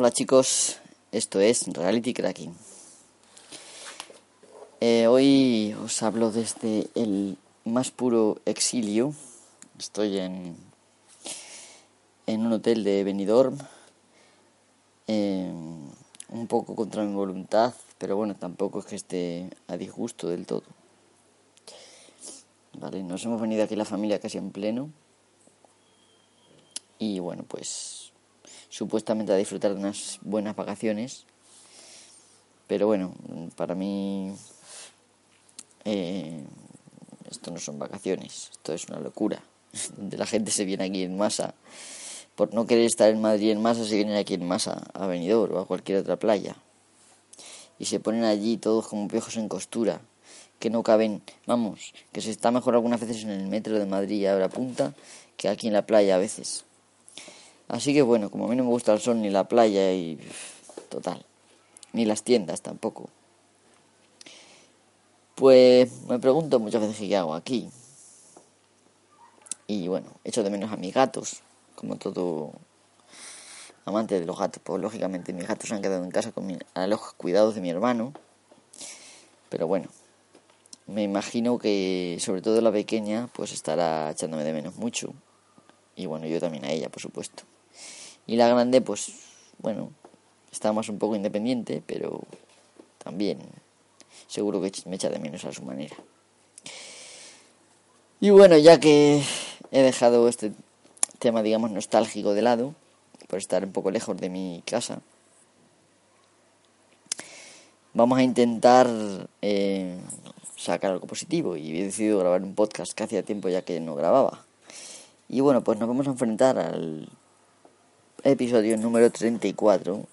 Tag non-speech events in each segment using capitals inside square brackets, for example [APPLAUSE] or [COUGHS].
Hola chicos, esto es Reality Cracking. Eh, hoy os hablo desde el más puro exilio. Estoy en, en un hotel de Benidorm, eh, un poco contra mi voluntad, pero bueno, tampoco es que esté a disgusto del todo. Vale, nos hemos venido aquí la familia casi en pleno. Y bueno, pues supuestamente a disfrutar de unas buenas vacaciones. Pero bueno, para mí eh, esto no son vacaciones, esto es una locura. [LAUGHS] Donde la gente se viene aquí en masa. Por no querer estar en Madrid en masa, se vienen aquí en masa a Benidorm o a cualquier otra playa. Y se ponen allí todos como piojos en costura que no caben, vamos, que se está mejor algunas veces en el metro de Madrid a hora punta que aquí en la playa a veces. Así que bueno, como a mí no me gusta el sol ni la playa y total, ni las tiendas tampoco. Pues me pregunto muchas veces qué hago aquí. Y bueno, echo de menos a mis gatos, como todo amante de los gatos. Pues lógicamente mis gatos se han quedado en casa con a los cuidados de mi hermano. Pero bueno, me imagino que sobre todo la pequeña pues estará echándome de menos mucho. Y bueno, yo también a ella, por supuesto. Y la grande pues bueno, está más un poco independiente, pero también seguro que me echa de menos a su manera. Y bueno, ya que he dejado este tema, digamos, nostálgico de lado, por estar un poco lejos de mi casa, vamos a intentar eh, sacar algo positivo y he decidido grabar un podcast que hacía tiempo ya que no grababa. Y bueno, pues nos vamos a enfrentar al episodio número 34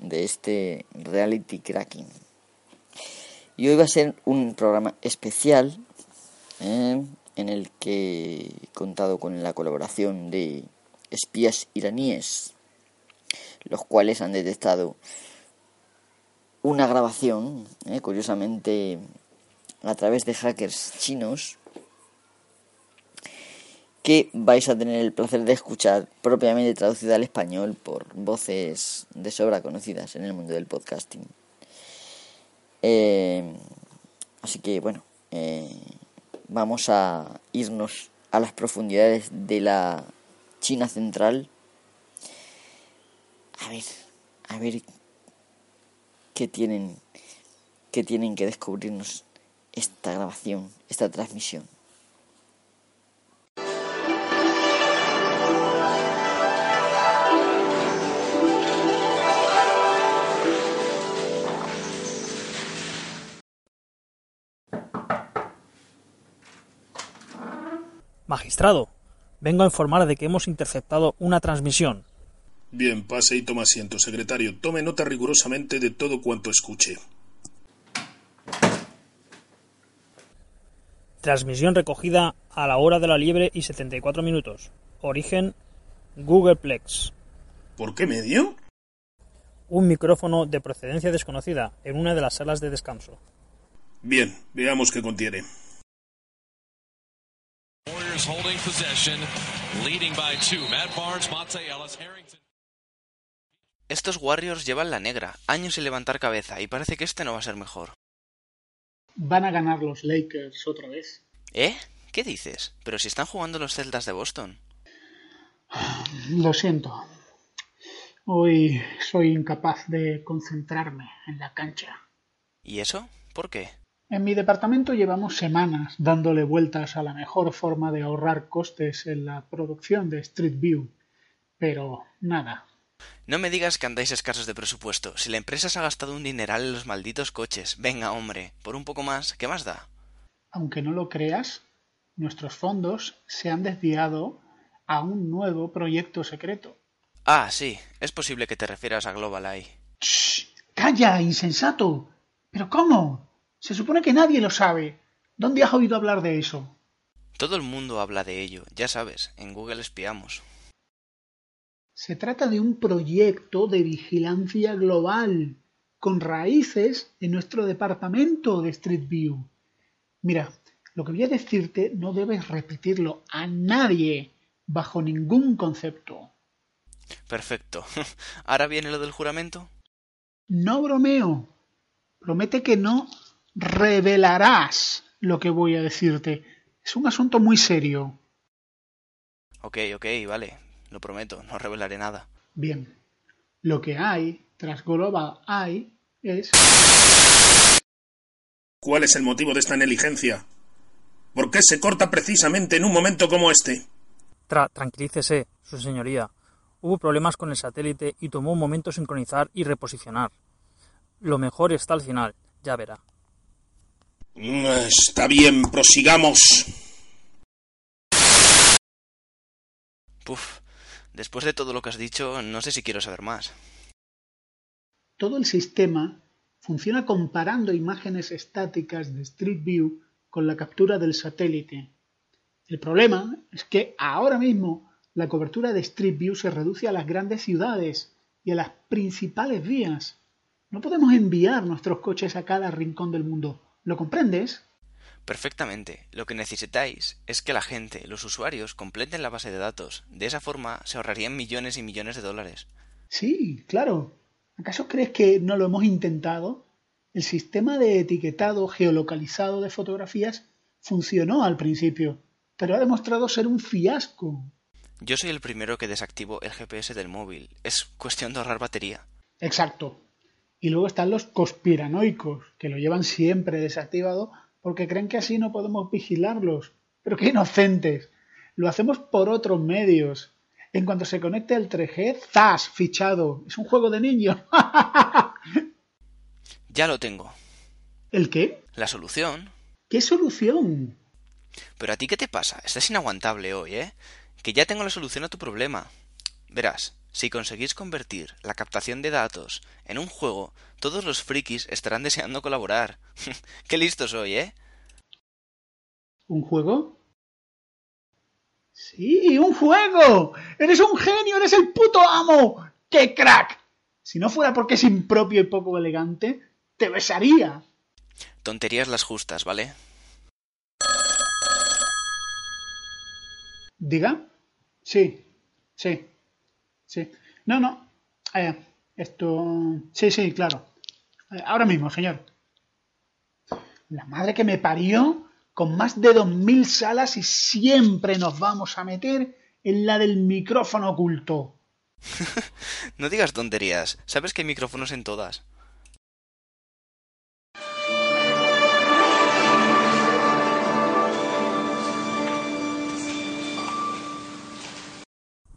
de este Reality Cracking. Y hoy va a ser un programa especial eh, en el que he contado con la colaboración de espías iraníes, los cuales han detectado una grabación, eh, curiosamente a través de hackers chinos que vais a tener el placer de escuchar propiamente traducida al español por voces de sobra conocidas en el mundo del podcasting. Eh, así que bueno, eh, vamos a irnos a las profundidades de la China central. A ver, a ver qué tienen, qué tienen que descubrirnos esta grabación, esta transmisión. Magistrado, vengo a informar de que hemos interceptado una transmisión. Bien, pase y toma asiento, secretario. Tome nota rigurosamente de todo cuanto escuche. Transmisión recogida a la hora de la liebre y 74 minutos. Origen Googleplex. ¿Por qué medio? Un micrófono de procedencia desconocida en una de las salas de descanso. Bien, veamos qué contiene. Estos Warriors llevan la negra, años sin levantar cabeza, y parece que este no va a ser mejor. Van a ganar los Lakers otra vez. ¿Eh? ¿Qué dices? Pero si están jugando los Celtas de Boston. Lo siento. Hoy soy incapaz de concentrarme en la cancha. ¿Y eso? ¿Por qué? En mi departamento llevamos semanas dándole vueltas a la mejor forma de ahorrar costes en la producción de Street View. Pero nada. No me digas que andáis escasos de presupuesto. Si la empresa se ha gastado un dineral en los malditos coches. Venga, hombre, por un poco más, ¿qué más da? Aunque no lo creas, nuestros fondos se han desviado a un nuevo proyecto secreto. Ah, sí, es posible que te refieras a Global Eye. ¡Shh! ¡Calla, insensato! ¿Pero cómo? Se supone que nadie lo sabe. ¿Dónde has oído hablar de eso? Todo el mundo habla de ello, ya sabes, en Google espiamos. Se trata de un proyecto de vigilancia global, con raíces en nuestro departamento de Street View. Mira, lo que voy a decirte no debes repetirlo a nadie, bajo ningún concepto. Perfecto. [LAUGHS] ¿Ahora viene lo del juramento? No bromeo. Promete que no revelarás lo que voy a decirte. Es un asunto muy serio. Ok, ok, vale. Lo prometo, no revelaré nada. Bien. Lo que hay tras Global Eye es... ¿Cuál es el motivo de esta negligencia? ¿Por qué se corta precisamente en un momento como este? Tra tranquilícese, su señoría. Hubo problemas con el satélite y tomó un momento sincronizar y reposicionar. Lo mejor está al final, ya verá. Mm, Está bien, prosigamos. Puf, después de todo lo que has dicho, no sé si quiero saber más. Todo el sistema funciona comparando imágenes estáticas de Street View con la captura del satélite. El problema es que ahora mismo la cobertura de Street View se reduce a las grandes ciudades y a las principales vías. No podemos enviar nuestros coches a cada rincón del mundo. ¿Lo comprendes? Perfectamente. Lo que necesitáis es que la gente, los usuarios, completen la base de datos. De esa forma se ahorrarían millones y millones de dólares. Sí, claro. ¿Acaso crees que no lo hemos intentado? El sistema de etiquetado geolocalizado de fotografías funcionó al principio, pero ha demostrado ser un fiasco. Yo soy el primero que desactivo el GPS del móvil. Es cuestión de ahorrar batería. Exacto. Y luego están los conspiranoicos, que lo llevan siempre desactivado porque creen que así no podemos vigilarlos. Pero qué inocentes. Lo hacemos por otros medios. En cuanto se conecte el 3G, ¡zas! Fichado. Es un juego de niños. [LAUGHS] Ya lo tengo. ¿El qué? La solución. ¿Qué solución? Pero a ti qué te pasa? Estás inaguantable hoy, ¿eh? Que ya tengo la solución a tu problema. Verás, si conseguís convertir la captación de datos en un juego, todos los frikis estarán deseando colaborar. [LAUGHS] qué listo soy, ¿eh? ¿Un juego? Sí, un juego. Eres un genio, eres el puto amo. ¡Qué crack! Si no fuera porque es impropio y poco elegante, te besaría. Tonterías las justas, ¿vale? ¿Diga? Sí, sí, sí. No, no. Eh, esto... Sí, sí, claro. Eh, ahora mismo, señor. La madre que me parió, con más de dos mil salas y siempre nos vamos a meter en la del micrófono oculto. [LAUGHS] No digas tonterías. Sabes que hay micrófonos en todas.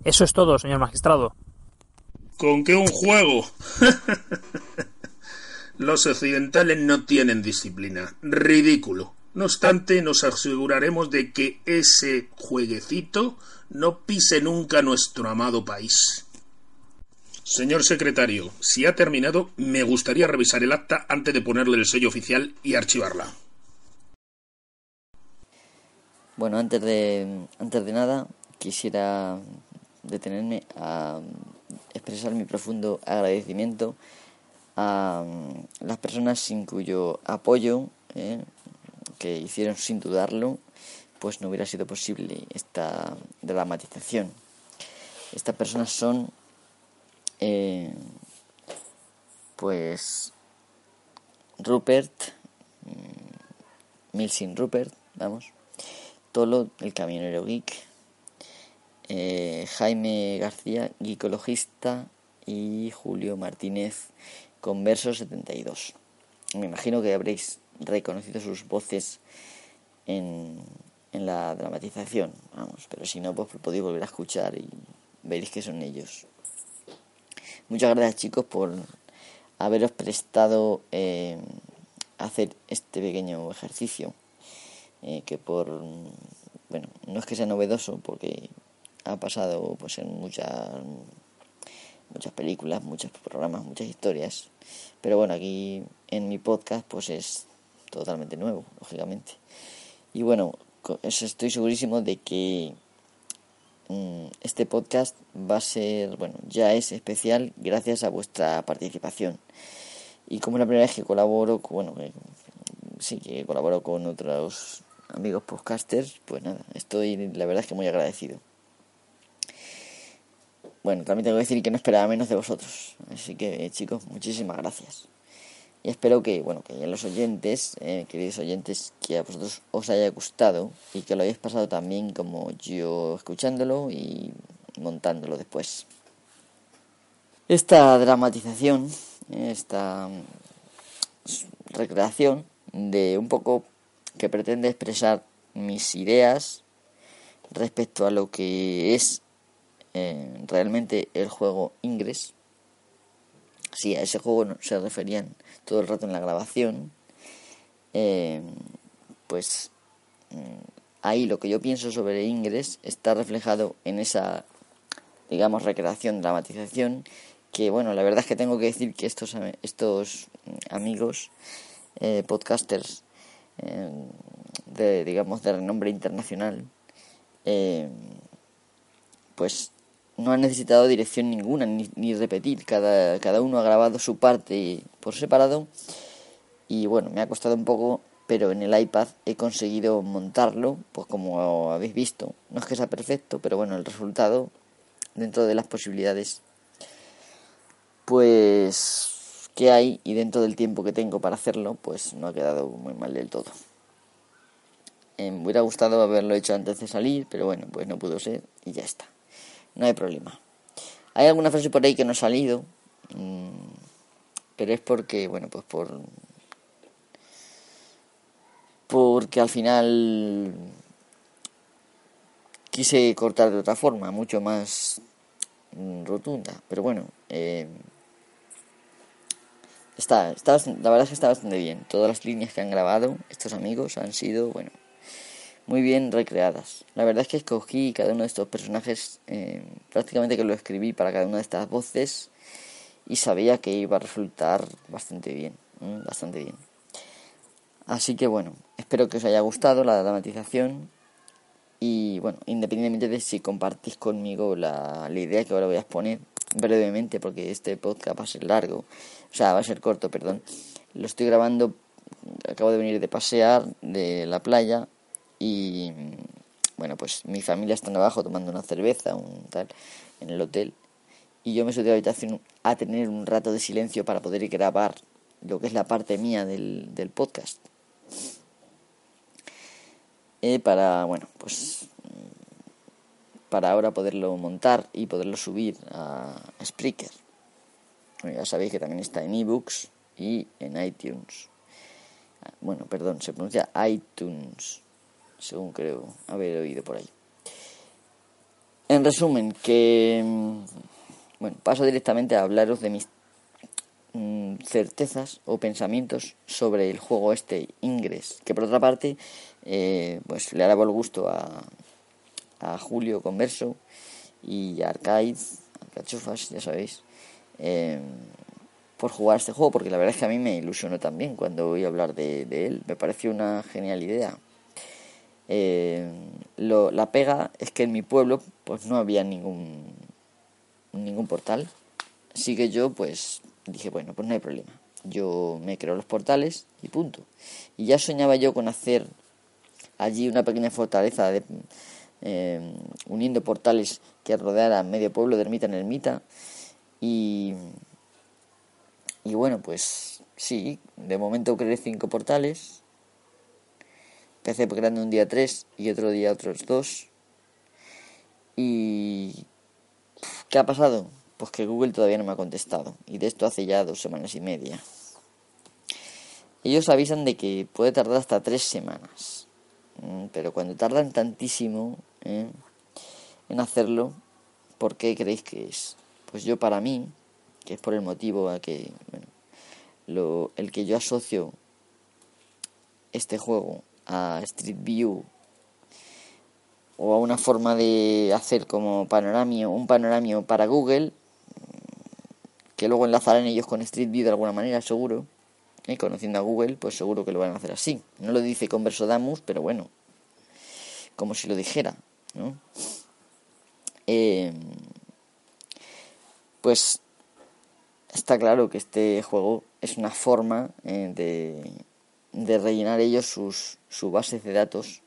Eso es todo, señor magistrado. ¿Con qué un juego? [LAUGHS] Los occidentales no tienen disciplina. Ridículo. No obstante, nos aseguraremos de que ese jueguecito no pise nunca nuestro amado país. Señor secretario, si ha terminado, me gustaría revisar el acta antes de ponerle el sello oficial y archivarla. Bueno, antes de, antes de nada, quisiera detenerme a expresar mi profundo agradecimiento a las personas sin cuyo apoyo, eh, que hicieron sin dudarlo, pues no hubiera sido posible esta dramatización. Estas personas son, eh, pues, Rupert, mm, Milsin Rupert, vamos, Tolo, el camionero geek, eh, Jaime García, gicologista, y Julio Martínez, Converso 72. Me imagino que habréis reconocido sus voces en, en la dramatización, vamos, pero si no, pues podéis volver a escuchar y veréis que son ellos. Muchas gracias chicos por haberos prestado eh, hacer este pequeño ejercicio, eh, que por, bueno, no es que sea novedoso, porque ha pasado pues en muchas muchas películas, muchos programas, muchas historias. Pero bueno, aquí en mi podcast pues es totalmente nuevo, lógicamente. Y bueno, estoy segurísimo de que mm, este podcast va a ser, bueno, ya es especial gracias a vuestra participación. Y como es la primera vez que colaboro, bueno, sí que colaboro con otros amigos podcasters, pues nada, estoy la verdad es que muy agradecido. Bueno, también tengo que decir que no esperaba menos de vosotros. Así que, chicos, muchísimas gracias. Y espero que, bueno, que los oyentes, eh, queridos oyentes, que a vosotros os haya gustado y que lo hayáis pasado también como yo escuchándolo y montándolo después. Esta dramatización, esta recreación de un poco que pretende expresar mis ideas respecto a lo que es eh, realmente el juego Ingress. Sí, a ese juego se referían todo el rato en la grabación. Eh, pues mm, ahí lo que yo pienso sobre Ingress está reflejado en esa, digamos, recreación, dramatización, que bueno, la verdad es que tengo que decir que estos, estos amigos eh, podcasters de, digamos, de renombre internacional, pues no ha necesitado dirección ninguna ni, repetir. Cada, cada uno ha grabado su parte por separado. Y bueno, me ha costado un poco, pero en el iPad he conseguido montarlo, pues como habéis visto. No es que sea perfecto, pero bueno, el resultado, dentro de las posibilidades, pues que hay y dentro del tiempo que tengo para hacerlo, pues no ha quedado muy mal del todo. Me hubiera gustado haberlo hecho antes de salir, pero bueno, pues no pudo ser y ya está no hay problema. Hay alguna frase por ahí que no ha salido, mm, pero es porque, bueno, pues por... Porque al final quise cortar de otra forma, mucho más mm, rotunda. Pero bueno, eh, está, está, la verdad es que está bastante bien. Todas las líneas que han grabado estos amigos han sido, bueno, muy bien recreadas. La verdad es que escogí cada uno de estos personajes, eh, prácticamente que lo escribí para cada una de estas voces y sabía que iba a resultar bastante bien, bastante bien. Así que bueno, espero que os haya gustado la dramatización y bueno, independientemente de si compartís conmigo la, la idea que ahora voy a exponer brevemente, porque este podcast va a ser largo, o sea, va a ser corto, perdón. Lo estoy grabando, acabo de venir de pasear de la playa y bueno, pues mi familia está abajo tomando una cerveza, un tal, en el hotel. Y yo me subí a la habitación a tener un rato de silencio para poder grabar lo que es la parte mía del, del podcast. Eh, para, bueno, pues para ahora poderlo montar y poderlo subir a, Spreaker. ya sabéis que también está en ebooks y en iTunes. Ah, bueno, perdón, se pronuncia iTunes según creo haber oído por ahí. En resumen, que mm, bueno, paso directamente a hablaros de mis mm, certezas o pensamientos sobre el juego este Ingress, que por otra parte eh, pues le hará el gusto a, a Julio Converso y a Arcade, a Cachufas, ya sabéis, eh, por jugar este juego, porque la verdad es que a mí me ilusionó también cuando oí hablar de él, me pareció una genial idea. Eh, lo, la pega es que en mi pueblo pues no había ningún ningún portal. Así que yo pues dije bueno pues no hay problema. Yo me creo los portales y punto y ya soñaba yo con hacer allí una pequeña fortaleza de, eh, uniendo portales que rodeara medio pueblo de ermita en ermita. Y y bueno pues sí de momento creé cinco portales Empecé creando un día tres y otro día otros dos. Y... ¿Qué ha pasado? Pues que Google todavía no me ha contestado. Y de esto hace ya dos semanas y media. Ellos avisan de que puede tardar hasta tres semanas. Mm, pero cuando tardan tantísimo ¿eh? en hacerlo, ¿por qué creéis que es? Pues yo para mí, que es por el motivo a que, el que yo asocio este juego a Street View o a una forma de hacer como panoramio, un panoramio para Google, que luego enlazarán ellos con Street View de alguna manera, seguro. Y conociendo a Google, pues seguro que lo van a hacer así. No lo dice Conversodamus, pero bueno, como si lo dijera, ¿no? Eh, pues está claro que este juego es una forma eh, de de rellenar ellos sus, su bases de datos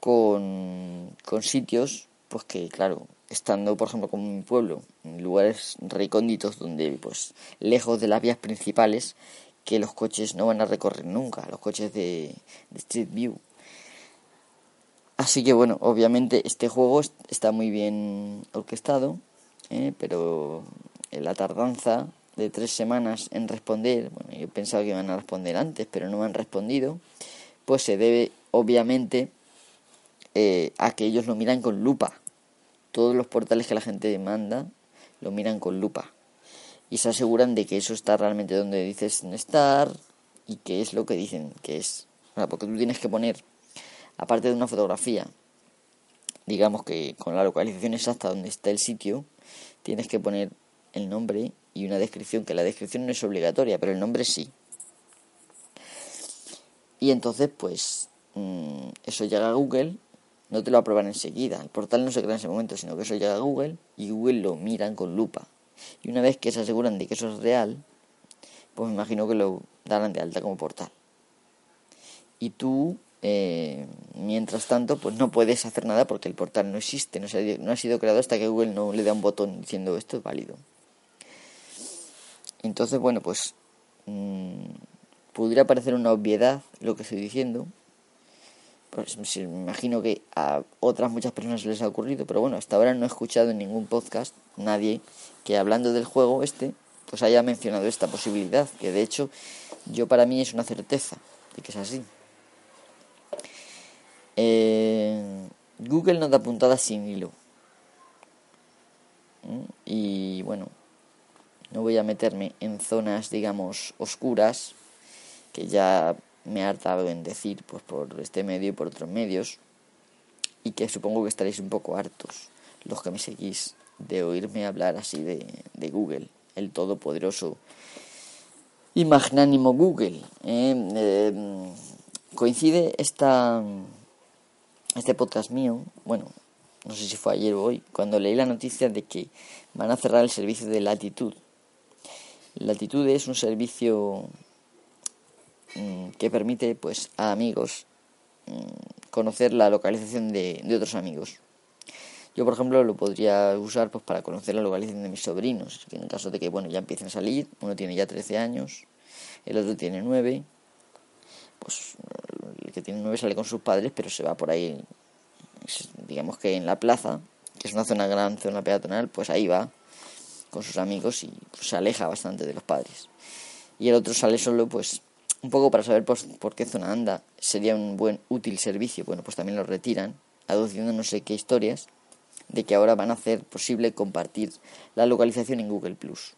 con, con sitios pues que claro estando, por ejemplo, como en mi pueblo, en lugares recónditos donde, pues, lejos de las vías principales, que los coches no van a recorrer nunca, los coches de, Street View. Así que bueno, obviamente este juego está muy bien orquestado, ¿eh? pero la tardanza de tres semanas en responder, bueno, yo pensaba que iban a responder antes, pero no me han respondido, pues se debe obviamente eh, a que ellos lo miran con lupa. Todos los portales que la gente manda lo miran con lupa y se aseguran de que eso está realmente donde dices estar y que es lo que dicen que es. porque tú tienes que poner, aparte de una fotografía, digamos que con la localización exacta donde está el sitio, tienes que poner el nombre y una descripción, que la descripción no es obligatoria, pero el nombre sí. Y entonces, pues, mm, eso llega a Google, no te lo aprueban enseguida, el portal no se crea en ese momento, sino que eso llega a Google y Google lo miran con lupa y una vez que se aseguran de que eso es real, pues me imagino que lo darán de alta como portal. Y tú, eh, mientras tanto, pues no puedes hacer nada porque el portal no existe, no, no ha sido creado hasta que Google no le da un botón diciendo esto es válido. Entonces, bueno, pues mmm, pudiera parecer una obviedad lo que estoy diciendo, pues me imagino que a otras muchas personas les ha ocurrido, pero bueno, hasta ahora no he escuchado en ningún podcast nadie que hablando del juego este, pues haya mencionado esta posibilidad, que de hecho yo para mí es una certeza de que es así. Eh, Google no da puntadas sin hilo. ¿Mm? Y bueno, no voy a meterme en zonas, digamos, oscuras, que ya me ha hartado en decir pues por este medio y por otros medios y que supongo que estaréis un poco hartos los que me seguís de oírme hablar así de, de Google, el todopoderoso y magnánimo Google. ¿eh? Em, coincide esta, este podcast mío, bueno, no sé si fue ayer o hoy, cuando leí la noticia de que van a cerrar el servicio de Latitud. Latitud es un servicio Mm, que permite pues a amigos mm, conocer la localización de, otros amigos. Yo, por ejemplo, lo podría usar pues para conocer la localización de mis sobrinos, que en caso de que bueno ya empiecen a salir, uno tiene ya 13 años, el otro tiene 9, pues el que tiene 9 sale con sus padres, pero se va por ahí, digamos que en la plaza, que es una zona gran, zona peatonal, pues ahí va con sus amigos y pues, se aleja bastante de los padres. Y el otro sale solo, pues un poco para saber por, qué zona anda sería un buen útil servicio. Bueno, pues también lo retiran, aduciendo no sé qué historias de que ahora van a hacer posible compartir la localización en Google Plus.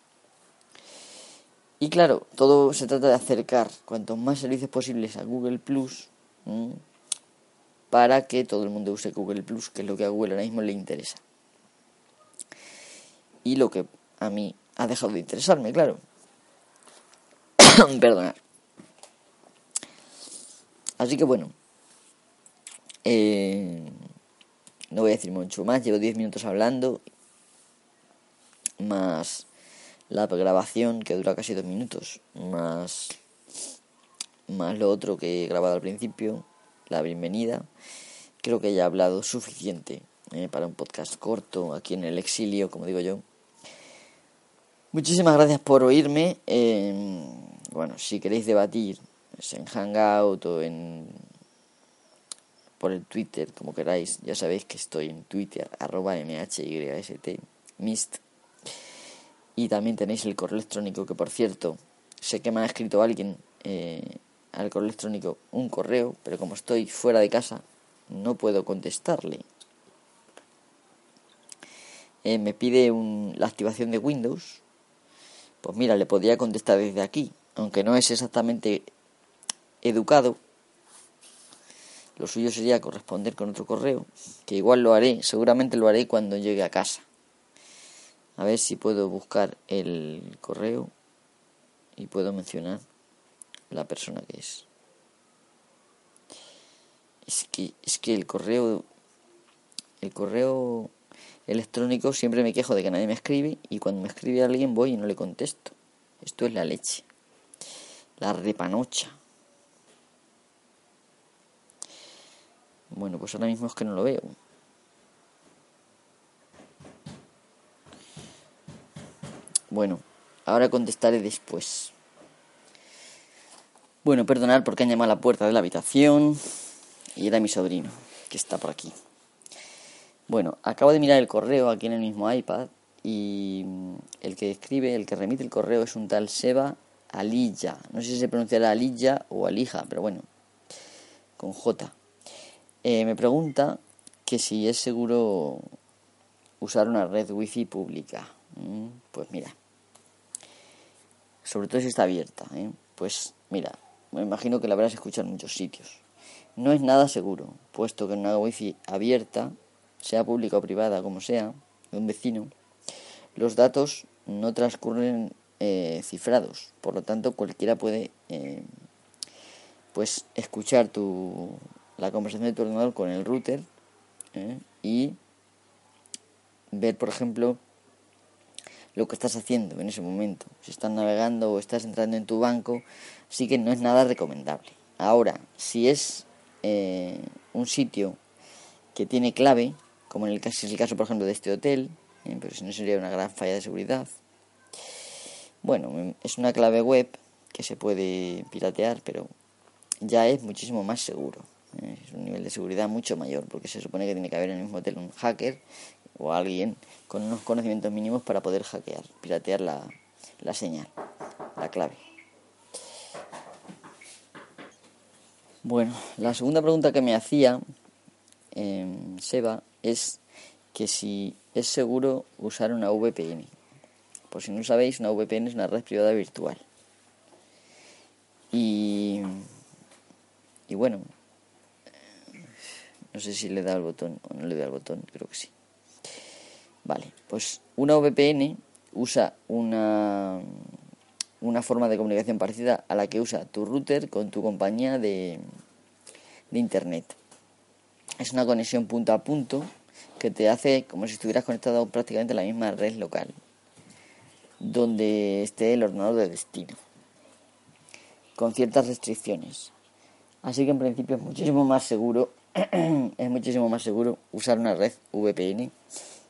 Y claro, todo se trata de acercar cuantos más servicios posibles a Google Plus para que todo el mundo use Google Plus, que es lo que a Google ahora mismo le interesa. Y lo que a mí ha dejado de interesarme, claro. [COUGHS] Perdonad. Así que bueno, eh, no voy a decir mucho más, llevo 10 minutos hablando, más la grabación que dura casi 2 minutos, más, más lo otro que he grabado al principio, la bienvenida. Creo que ya he hablado suficiente eh, para un podcast corto aquí en el exilio, como digo yo. Muchísimas gracias por oírme. Eh, bueno, si queréis debatir en Hangout o en por el Twitter, como queráis. Ya sabéis que estoy en Twitter, arroba mhyst, mist. Y también tenéis el correo electrónico, que por cierto, sé que me ha escrito alguien eh, al correo electrónico un correo, pero como estoy fuera de casa, no puedo contestarle. Eh, me pide un, la activación de Windows. Pues mira, le podría contestar desde aquí, aunque no es exactamente educado, lo suyo sería corresponder con otro correo, que igual lo haré, seguramente lo haré cuando llegue a casa. A ver si puedo buscar el correo y puedo mencionar la persona que es. Es que, es que el correo el correo electrónico siempre me quejo de que nadie me escribe y cuando me escribe alguien voy y no le contesto. Esto es la leche. La repanocha. Bueno, pues ahora mismo es que no lo veo. Bueno, ahora contestaré después. Bueno, perdonad porque han llamado a la puerta de la habitación y era mi sobrino, que está por aquí. Bueno, acabo de mirar el correo aquí en el mismo iPad y el que escribe, el que remite el correo es un tal Seba Alilla. No sé si se pronunciará Alilla o Alija, pero bueno, con J. Eh, me pregunta que si es seguro usar una red wifi pública. Mm, pues mira, sobre todo si está abierta. ¿eh? Pues mira, me imagino que la habrás escuchado en muchos sitios. No es nada seguro, puesto que una wifi abierta, sea pública o privada, como sea, de un vecino, los datos no transcurren eh, cifrados, por lo tanto cualquiera puede eh, pues escuchar tu, la conversación de tu ordenador con el router ¿eh? y ver, por ejemplo, lo que estás haciendo en ese momento. Si estás navegando o estás entrando en tu banco, sí que no es nada recomendable. Ahora, si es un sitio que tiene clave, como en el caso, es el caso, por ejemplo, de este hotel, pero si no sería una gran falla de seguridad. Bueno, es una clave web que se puede piratear, pero ya es muchísimo más seguro. ¿eh? Es un nivel de seguridad mucho mayor, porque se supone que tiene que haber en el mismo hotel un hacker o alguien con unos conocimientos mínimos para poder hackear, piratear la, la señal, la clave. Bueno, la segunda pregunta que me hacía eh, Seba es que si es seguro usar una VPN. Por si no sabéis, una VPN es una red privada virtual. Y, y bueno, no sé si le da el botón o no le da el botón, creo que sí. Vale, pues una VPN usa una, una forma de comunicación parecida a la que usa tu router con tu compañía de, de internet. Es una conexión punto a punto que te hace como si estuvieras conectado prácticamente a la misma red local, donde esté el ordenador de destino, con ciertas restricciones. Así que en principio es muchísimo más seguro, [CLEARS THROAT] es muchísimo más seguro usar una red VPN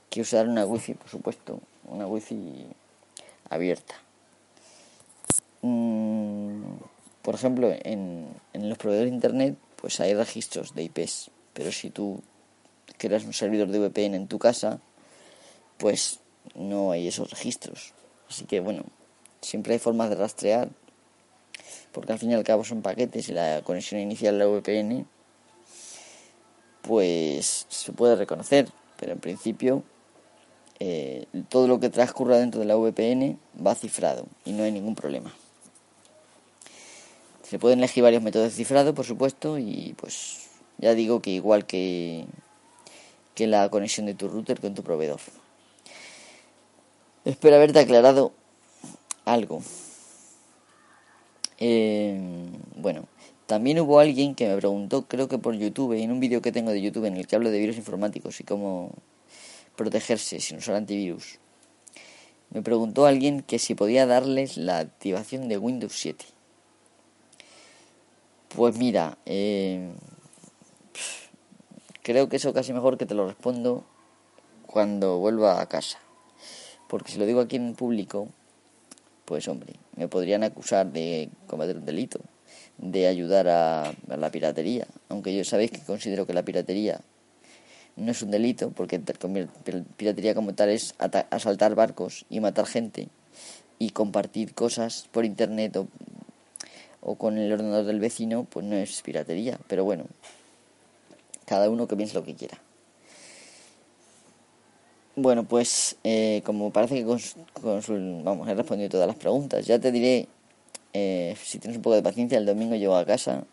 que usar una wifi, por supuesto, una wifi abierta. Mm, por ejemplo, en, en los proveedores de internet, pues hay registros de IPs, pero si tú creas un servidor de VPN en tu casa, pues no hay esos registros. Así que bueno, siempre hay formas de rastrear, porque al fin y al cabo son paquetes y la conexión inicial de la VPN, pues se puede reconocer, pero en principio eh, todo lo que transcurra dentro de la VPN va cifrado y no hay ningún problema. Se pueden elegir varios métodos de cifrado, por supuesto, y pues ya digo que igual que que la conexión de tu router con tu proveedor. Espero haberte aclarado algo. Eh, bueno, también hubo alguien que me preguntó, creo que por YouTube, en un vídeo que tengo de YouTube en el que hablo de virus informáticos y cómo protegerse sin usar antivirus. Me preguntó alguien que si podía darles la activación de Windows 7. Pues mira, eh, Creo que eso casi mejor que te lo respondo cuando vuelva a casa. Porque si lo digo aquí en público, pues hombre, me podrían acusar de cometer un delito, de ayudar a, la piratería. Aunque yo sabéis que considero que la piratería no es un delito, porque piratería como tal es asaltar barcos y matar gente y compartir cosas por internet o, o con el ordenador del vecino, pues no es piratería. Pero bueno, cada uno que piense lo que quiera. Bueno, pues eh, como parece que vamos, he respondido todas las preguntas, ya te diré, eh, si tienes un poco de paciencia, el domingo llego a casa.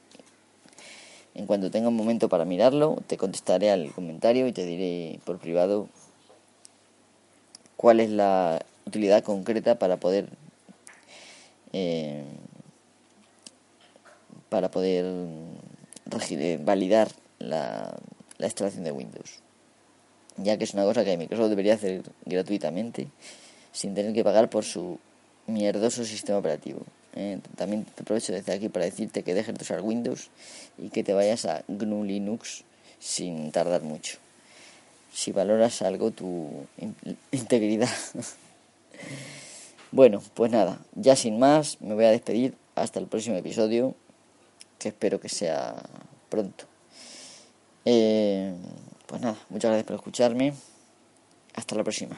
En cuanto tenga un momento para mirarlo, te contestaré al comentario y te diré por privado cuál es la utilidad concreta para poder eh, para poder validar la, instalación de Windows. Ya que es una cosa que Microsoft debería hacer gratuitamente, sin tener que pagar por su mierdoso sistema operativo. Eh, también te aprovecho desde aquí para decirte que dejes de usar Windows y que te vayas a GNU Linux sin tardar mucho. Si valoras algo tu integridad. [LAUGHS] Bueno, pues nada, ya sin más, me voy a despedir hasta el próximo episodio, que espero que sea pronto. Eh, pues nada, muchas gracias por escucharme. Hasta la próxima.